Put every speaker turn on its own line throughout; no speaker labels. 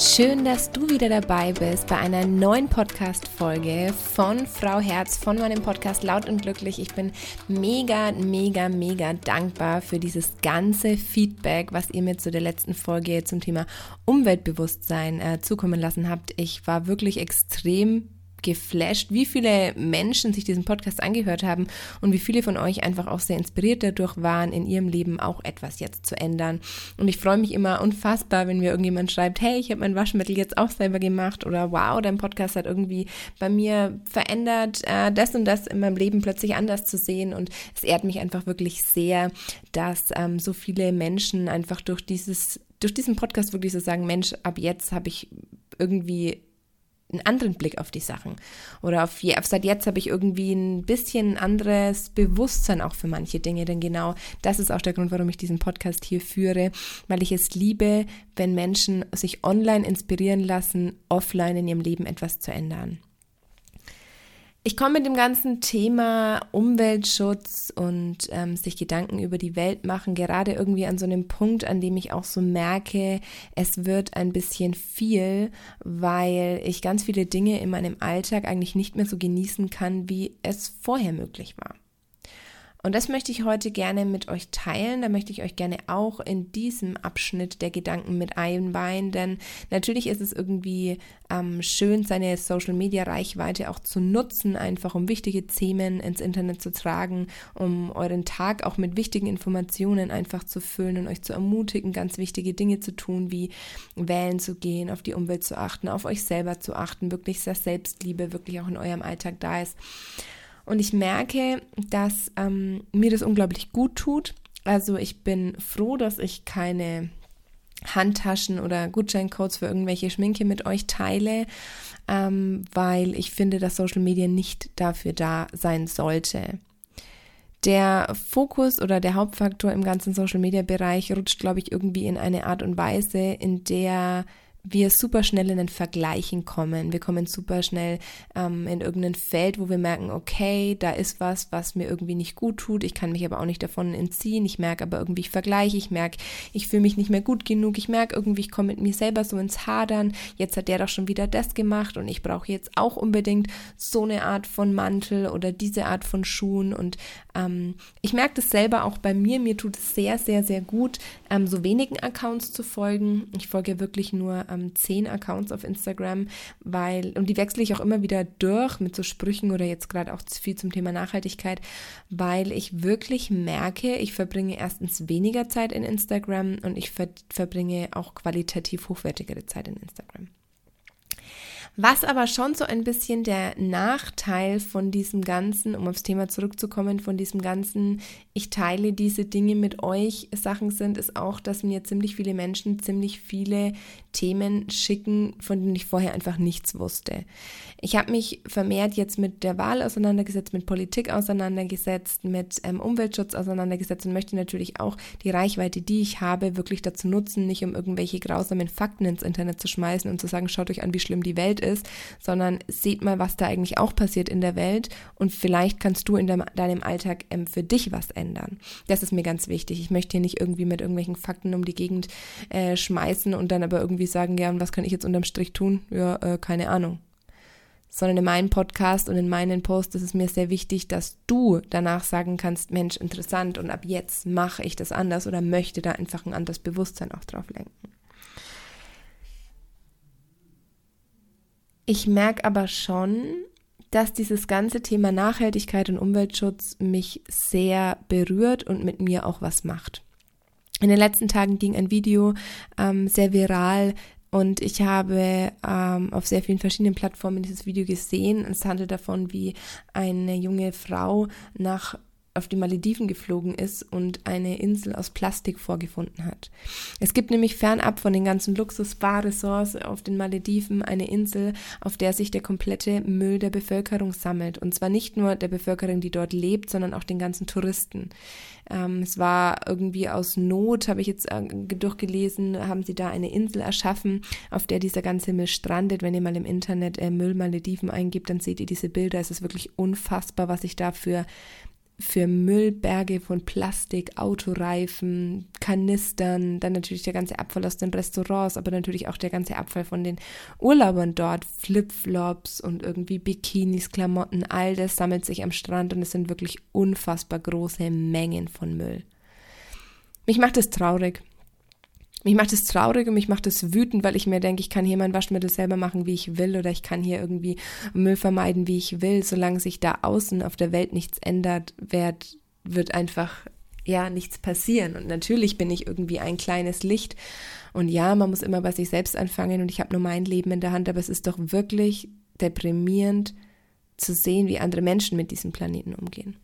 Schön, dass du wieder dabei bist bei einer neuen Podcast-Folge von Frau Herz, von meinem Podcast Laut und Glücklich. Ich bin mega, mega, mega dankbar für dieses ganze Feedback, was ihr mir zu der letzten Folge zum Thema Umweltbewusstsein äh, zukommen lassen habt. Ich war wirklich extrem geflasht, wie viele Menschen sich diesen Podcast angehört haben und wie viele von euch einfach auch sehr inspiriert dadurch waren, in ihrem Leben auch etwas jetzt zu ändern. Und ich freue mich immer unfassbar, wenn mir irgendjemand schreibt, hey, ich habe mein Waschmittel jetzt auch selber gemacht oder wow, dein Podcast hat irgendwie bei mir verändert, äh, das und das in meinem Leben plötzlich anders zu sehen. Und es ehrt mich einfach wirklich sehr, dass ähm, so viele Menschen einfach durch dieses durch diesen Podcast wirklich so sagen, Mensch, ab jetzt habe ich irgendwie einen anderen Blick auf die Sachen. Oder auf, auf seit jetzt habe ich irgendwie ein bisschen anderes Bewusstsein auch für manche Dinge. Denn genau das ist auch der Grund, warum ich diesen Podcast hier führe, weil ich es liebe, wenn Menschen sich online inspirieren lassen, offline in ihrem Leben etwas zu ändern. Ich komme mit dem ganzen Thema Umweltschutz und ähm, sich Gedanken über die Welt machen gerade irgendwie an so einem Punkt, an dem ich auch so merke, es wird ein bisschen viel, weil ich ganz viele Dinge in meinem Alltag eigentlich nicht mehr so genießen kann, wie es vorher möglich war. Und das möchte ich heute gerne mit euch teilen. Da möchte ich euch gerne auch in diesem Abschnitt der Gedanken mit einweihen, denn natürlich ist es irgendwie ähm, schön, seine Social-Media-Reichweite auch zu nutzen, einfach um wichtige Themen ins Internet zu tragen, um euren Tag auch mit wichtigen Informationen einfach zu füllen und euch zu ermutigen, ganz wichtige Dinge zu tun, wie wählen zu gehen, auf die Umwelt zu achten, auf euch selber zu achten, wirklich sehr Selbstliebe wirklich auch in eurem Alltag da ist. Und ich merke, dass ähm, mir das unglaublich gut tut. Also ich bin froh, dass ich keine Handtaschen oder Gutscheincodes für irgendwelche Schminke mit euch teile, ähm, weil ich finde, dass Social Media nicht dafür da sein sollte. Der Fokus oder der Hauptfaktor im ganzen Social Media Bereich rutscht, glaube ich, irgendwie in eine Art und Weise, in der wir super schnell in den Vergleichen kommen. Wir kommen super schnell ähm, in irgendein Feld, wo wir merken, okay, da ist was, was mir irgendwie nicht gut tut. Ich kann mich aber auch nicht davon entziehen. Ich merke aber irgendwie, ich vergleiche. Ich merke, ich fühle mich nicht mehr gut genug. Ich merke irgendwie, ich komme mit mir selber so ins Hadern. Jetzt hat der doch schon wieder das gemacht und ich brauche jetzt auch unbedingt so eine Art von Mantel oder diese Art von Schuhen. Und ähm, ich merke das selber auch bei mir. Mir tut es sehr, sehr, sehr gut, ähm, so wenigen Accounts zu folgen. Ich folge wirklich nur ähm, zehn Accounts auf Instagram, weil, und die wechsle ich auch immer wieder durch mit so Sprüchen oder jetzt gerade auch viel zum Thema Nachhaltigkeit, weil ich wirklich merke, ich verbringe erstens weniger Zeit in Instagram und ich ver verbringe auch qualitativ hochwertigere Zeit in Instagram. Was aber schon so ein bisschen der Nachteil von diesem ganzen, um aufs Thema zurückzukommen, von diesem ganzen, ich teile diese Dinge mit euch Sachen sind, ist auch, dass mir ziemlich viele Menschen ziemlich viele Themen schicken, von denen ich vorher einfach nichts wusste. Ich habe mich vermehrt jetzt mit der Wahl auseinandergesetzt, mit Politik auseinandergesetzt, mit ähm, Umweltschutz auseinandergesetzt und möchte natürlich auch die Reichweite, die ich habe, wirklich dazu nutzen, nicht um irgendwelche grausamen Fakten ins Internet zu schmeißen und zu sagen, schaut euch an, wie schlimm die Welt ist, sondern seht mal, was da eigentlich auch passiert in der Welt und vielleicht kannst du in de deinem Alltag ähm, für dich was ändern. Das ist mir ganz wichtig. Ich möchte hier nicht irgendwie mit irgendwelchen Fakten um die Gegend äh, schmeißen und dann aber irgendwie sagen, ja, und was kann ich jetzt unterm Strich tun? Ja, äh, keine Ahnung sondern in meinem Podcast und in meinen Posts ist es mir sehr wichtig, dass du danach sagen kannst, Mensch, interessant und ab jetzt mache ich das anders oder möchte da einfach ein anderes Bewusstsein auch drauf lenken. Ich merke aber schon, dass dieses ganze Thema Nachhaltigkeit und Umweltschutz mich sehr berührt und mit mir auch was macht. In den letzten Tagen ging ein Video ähm, sehr viral, und ich habe ähm, auf sehr vielen verschiedenen Plattformen dieses Video gesehen. Es handelt davon, wie eine junge Frau nach auf die Malediven geflogen ist und eine Insel aus Plastik vorgefunden hat. Es gibt nämlich fernab von den ganzen Luxus-Spa-Ressorts auf den Malediven eine Insel, auf der sich der komplette Müll der Bevölkerung sammelt. Und zwar nicht nur der Bevölkerung, die dort lebt, sondern auch den ganzen Touristen. Ähm, es war irgendwie aus Not, habe ich jetzt äh, durchgelesen, haben sie da eine Insel erschaffen, auf der dieser ganze Müll strandet. Wenn ihr mal im Internet äh, Müll Malediven eingibt, dann seht ihr diese Bilder. Es ist wirklich unfassbar, was sich da für für Müllberge von Plastik, Autoreifen, Kanistern, dann natürlich der ganze Abfall aus den Restaurants, aber natürlich auch der ganze Abfall von den Urlaubern dort, Flipflops und irgendwie Bikinis, Klamotten, all das sammelt sich am Strand und es sind wirklich unfassbar große Mengen von Müll. Mich macht es traurig. Mich macht es traurig und mich macht es wütend, weil ich mir denke, ich kann hier mein Waschmittel selber machen, wie ich will, oder ich kann hier irgendwie Müll vermeiden, wie ich will. Solange sich da außen auf der Welt nichts ändert, wird, wird einfach ja nichts passieren. Und natürlich bin ich irgendwie ein kleines Licht. Und ja, man muss immer bei sich selbst anfangen und ich habe nur mein Leben in der Hand, aber es ist doch wirklich deprimierend zu sehen, wie andere Menschen mit diesem Planeten umgehen.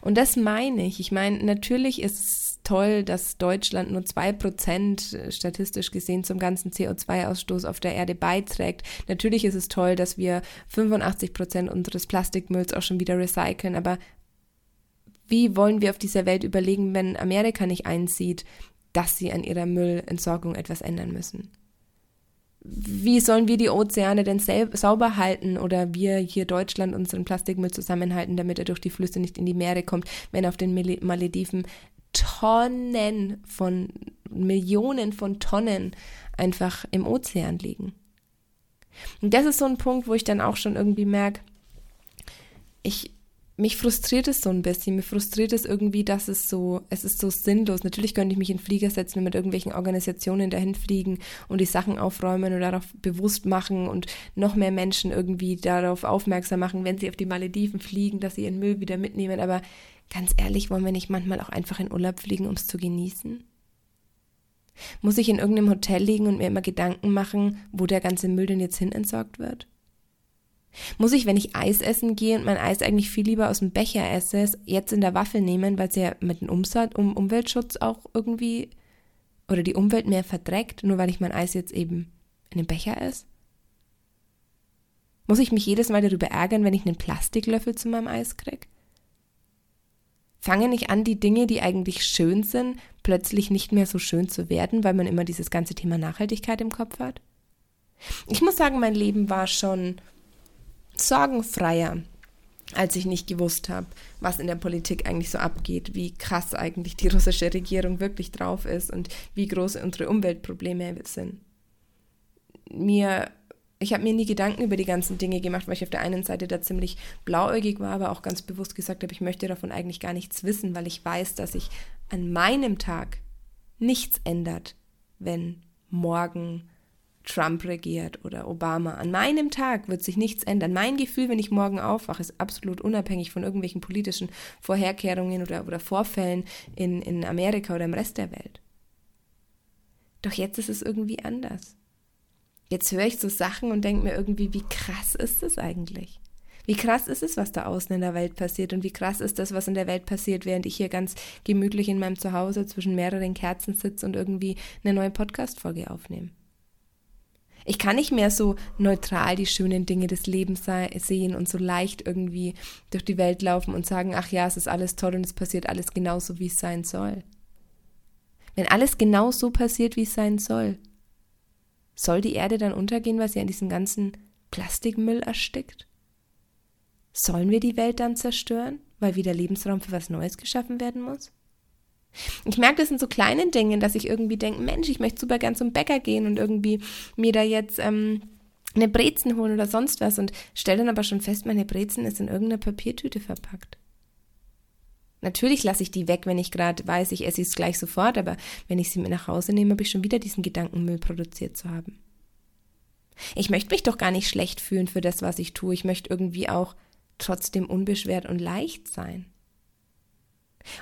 Und das meine ich. Ich meine, natürlich ist es toll, dass Deutschland nur zwei Prozent äh, statistisch gesehen zum ganzen CO2-Ausstoß auf der Erde beiträgt. Natürlich ist es toll, dass wir 85 Prozent unseres Plastikmülls auch schon wieder recyceln. Aber wie wollen wir auf dieser Welt überlegen, wenn Amerika nicht einsieht, dass sie an ihrer Müllentsorgung etwas ändern müssen? wie sollen wir die Ozeane denn sauber halten oder wir hier Deutschland unseren Plastikmüll zusammenhalten, damit er durch die Flüsse nicht in die Meere kommt, wenn auf den Malediven Tonnen von Millionen von Tonnen einfach im Ozean liegen. Und das ist so ein Punkt, wo ich dann auch schon irgendwie merke, ich mich frustriert es so ein bisschen. Mir frustriert es irgendwie, dass es so, es ist so sinnlos. Natürlich könnte ich mich in Flieger setzen und mit irgendwelchen Organisationen dahin fliegen und die Sachen aufräumen und darauf bewusst machen und noch mehr Menschen irgendwie darauf aufmerksam machen, wenn sie auf die Malediven fliegen, dass sie ihren Müll wieder mitnehmen. Aber ganz ehrlich, wollen wir nicht manchmal auch einfach in Urlaub fliegen, um es zu genießen? Muss ich in irgendeinem Hotel liegen und mir immer Gedanken machen, wo der ganze Müll denn jetzt hin entsorgt wird? Muss ich, wenn ich Eis essen gehe und mein Eis eigentlich viel lieber aus dem Becher esse, jetzt in der Waffel nehmen, weil es ja mit dem Umsatz, um Umweltschutz auch irgendwie oder die Umwelt mehr verdreckt, nur weil ich mein Eis jetzt eben in dem Becher esse? Muss ich mich jedes Mal darüber ärgern, wenn ich einen Plastiklöffel zu meinem Eis kriege? Fange nicht an, die Dinge, die eigentlich schön sind, plötzlich nicht mehr so schön zu werden, weil man immer dieses ganze Thema Nachhaltigkeit im Kopf hat? Ich muss sagen, mein Leben war schon sorgenfreier, als ich nicht gewusst habe, was in der Politik eigentlich so abgeht, wie krass eigentlich die russische Regierung wirklich drauf ist und wie groß unsere Umweltprobleme sind. Mir, ich habe mir nie Gedanken über die ganzen Dinge gemacht, weil ich auf der einen Seite da ziemlich blauäugig war, aber auch ganz bewusst gesagt habe, ich möchte davon eigentlich gar nichts wissen, weil ich weiß, dass sich an meinem Tag nichts ändert, wenn morgen Trump regiert oder Obama. An meinem Tag wird sich nichts ändern. Mein Gefühl, wenn ich morgen aufwache, ist absolut unabhängig von irgendwelchen politischen Vorherkehrungen oder, oder Vorfällen in, in Amerika oder im Rest der Welt. Doch jetzt ist es irgendwie anders. Jetzt höre ich so Sachen und denke mir irgendwie, wie krass ist es eigentlich? Wie krass ist es, was da außen in der Welt passiert und wie krass ist das, was in der Welt passiert, während ich hier ganz gemütlich in meinem Zuhause zwischen mehreren Kerzen sitze und irgendwie eine neue Podcast-Folge aufnehme. Ich kann nicht mehr so neutral die schönen Dinge des Lebens sehen und so leicht irgendwie durch die Welt laufen und sagen, ach ja, es ist alles toll und es passiert alles genauso, wie es sein soll. Wenn alles genau so passiert, wie es sein soll, soll die Erde dann untergehen, weil sie an diesem ganzen Plastikmüll erstickt? Sollen wir die Welt dann zerstören, weil wieder Lebensraum für was Neues geschaffen werden muss? Ich merke das in so kleinen Dingen, dass ich irgendwie denke, Mensch, ich möchte super gern zum Bäcker gehen und irgendwie mir da jetzt ähm, eine Brezen holen oder sonst was und stelle dann aber schon fest, meine Brezen ist in irgendeiner Papiertüte verpackt. Natürlich lasse ich die weg, wenn ich gerade weiß, ich esse es gleich sofort, aber wenn ich sie mit nach Hause nehme, habe ich schon wieder diesen Gedankenmüll produziert zu haben. Ich möchte mich doch gar nicht schlecht fühlen für das, was ich tue. Ich möchte irgendwie auch trotzdem unbeschwert und leicht sein.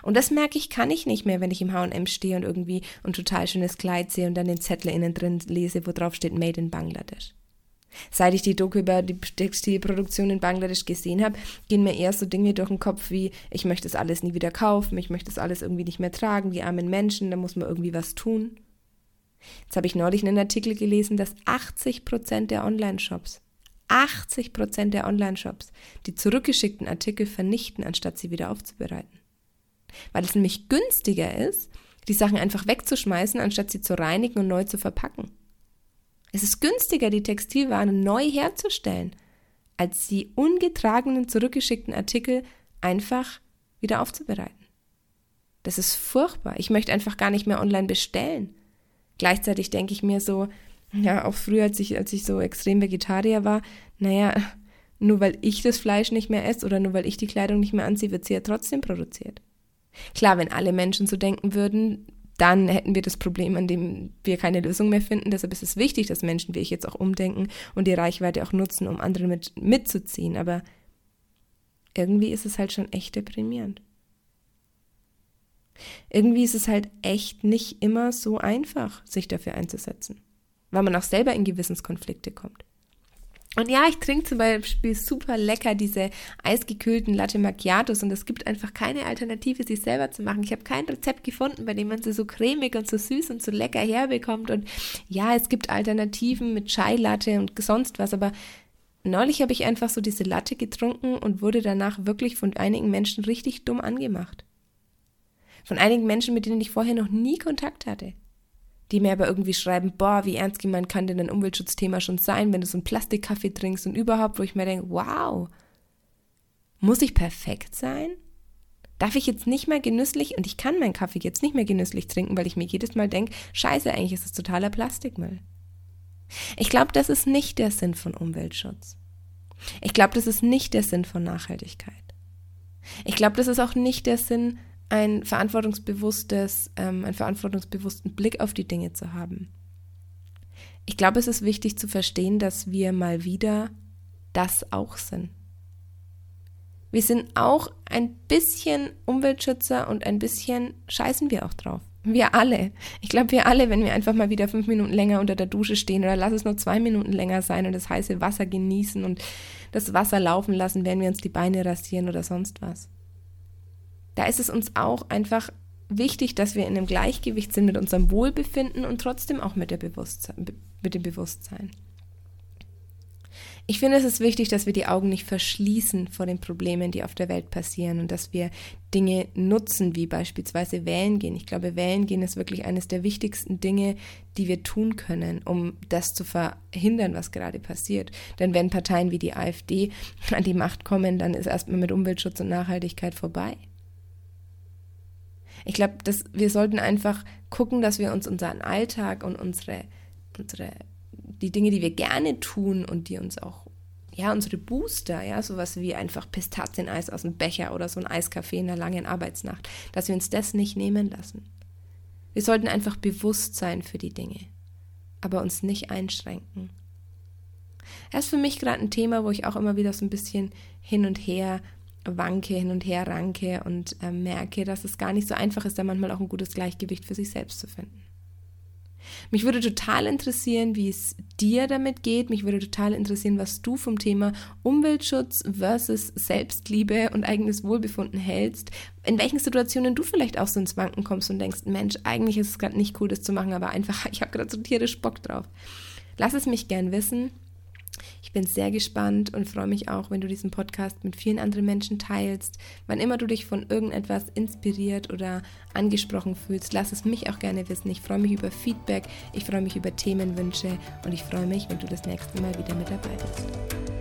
Und das merke ich, kann ich nicht mehr, wenn ich im H&M stehe und irgendwie ein total schönes Kleid sehe und dann den Zettel innen drin lese, wo drauf steht Made in Bangladesch. Seit ich die Doku über die Textilproduktion in Bangladesch gesehen habe, gehen mir eher so Dinge durch den Kopf wie, ich möchte das alles nie wieder kaufen, ich möchte das alles irgendwie nicht mehr tragen, die armen Menschen, da muss man irgendwie was tun. Jetzt habe ich neulich einen Artikel gelesen, dass 80 Prozent der Online-Shops, 80 Prozent der Online-Shops die zurückgeschickten Artikel vernichten, anstatt sie wieder aufzubereiten weil es nämlich günstiger ist, die Sachen einfach wegzuschmeißen, anstatt sie zu reinigen und neu zu verpacken. Es ist günstiger, die Textilwaren neu herzustellen, als die ungetragenen zurückgeschickten Artikel einfach wieder aufzubereiten. Das ist furchtbar. Ich möchte einfach gar nicht mehr online bestellen. Gleichzeitig denke ich mir so, ja, auch früher, als ich, als ich so extrem Vegetarier war, naja, nur weil ich das Fleisch nicht mehr esse oder nur weil ich die Kleidung nicht mehr anziehe, wird sie ja trotzdem produziert. Klar, wenn alle Menschen so denken würden, dann hätten wir das Problem, an dem wir keine Lösung mehr finden. Deshalb ist es wichtig, dass Menschen wie ich jetzt auch umdenken und die Reichweite auch nutzen, um andere mit, mitzuziehen. Aber irgendwie ist es halt schon echt deprimierend. Irgendwie ist es halt echt nicht immer so einfach, sich dafür einzusetzen, weil man auch selber in Gewissenskonflikte kommt. Und ja, ich trinke zum Beispiel super lecker diese eisgekühlten Latte Macchiatos und es gibt einfach keine Alternative, sie selber zu machen. Ich habe kein Rezept gefunden, bei dem man sie so cremig und so süß und so lecker herbekommt. Und ja, es gibt Alternativen mit Chai Latte und sonst was, aber neulich habe ich einfach so diese Latte getrunken und wurde danach wirklich von einigen Menschen richtig dumm angemacht. Von einigen Menschen, mit denen ich vorher noch nie Kontakt hatte die mir aber irgendwie schreiben, boah, wie ernst gemeint kann denn ein Umweltschutzthema schon sein, wenn du so einen Plastikkaffee trinkst und überhaupt, wo ich mir denke, wow, muss ich perfekt sein? Darf ich jetzt nicht mehr genüsslich, und ich kann meinen Kaffee jetzt nicht mehr genüsslich trinken, weil ich mir jedes Mal denke, scheiße, eigentlich ist es totaler Plastikmüll. Ich glaube, das ist nicht der Sinn von Umweltschutz. Ich glaube, das ist nicht der Sinn von Nachhaltigkeit. Ich glaube, das ist auch nicht der Sinn ein verantwortungsbewusstes, ähm, einen verantwortungsbewussten Blick auf die Dinge zu haben. Ich glaube, es ist wichtig zu verstehen, dass wir mal wieder das auch sind. Wir sind auch ein bisschen Umweltschützer und ein bisschen scheißen wir auch drauf. Wir alle. Ich glaube, wir alle, wenn wir einfach mal wieder fünf Minuten länger unter der Dusche stehen oder lass es nur zwei Minuten länger sein und das heiße Wasser genießen und das Wasser laufen lassen, werden wir uns die Beine rasieren oder sonst was da ist es uns auch einfach wichtig, dass wir in einem Gleichgewicht sind mit unserem Wohlbefinden und trotzdem auch mit, mit dem Bewusstsein. Ich finde, es ist wichtig, dass wir die Augen nicht verschließen vor den Problemen, die auf der Welt passieren und dass wir Dinge nutzen, wie beispielsweise wählen gehen. Ich glaube, wählen gehen ist wirklich eines der wichtigsten Dinge, die wir tun können, um das zu verhindern, was gerade passiert. Denn wenn Parteien wie die AfD an die Macht kommen, dann ist erstmal mit Umweltschutz und Nachhaltigkeit vorbei. Ich glaube, wir sollten einfach gucken, dass wir uns unseren Alltag und unsere, unsere, die Dinge, die wir gerne tun und die uns auch, ja, unsere Booster, ja, sowas wie einfach Pistazieneis aus dem Becher oder so ein Eiskaffee in einer langen Arbeitsnacht, dass wir uns das nicht nehmen lassen. Wir sollten einfach bewusst sein für die Dinge, aber uns nicht einschränken. Das ist für mich gerade ein Thema, wo ich auch immer wieder so ein bisschen hin und her wanke, hin und her ranke und äh, merke, dass es gar nicht so einfach ist, da manchmal auch ein gutes Gleichgewicht für sich selbst zu finden. Mich würde total interessieren, wie es dir damit geht. Mich würde total interessieren, was du vom Thema Umweltschutz versus Selbstliebe und eigenes Wohlbefunden hältst. In welchen Situationen du vielleicht auch so ins Wanken kommst und denkst, Mensch, eigentlich ist es gerade nicht cool, das zu machen, aber einfach, ich habe gerade so tierisch Bock drauf. Lass es mich gern wissen. Ich bin sehr gespannt und freue mich auch, wenn du diesen Podcast mit vielen anderen Menschen teilst. Wann immer du dich von irgendetwas inspiriert oder angesprochen fühlst, lass es mich auch gerne wissen. Ich freue mich über Feedback, ich freue mich über Themenwünsche und ich freue mich, wenn du das nächste Mal wieder mit dabei bist.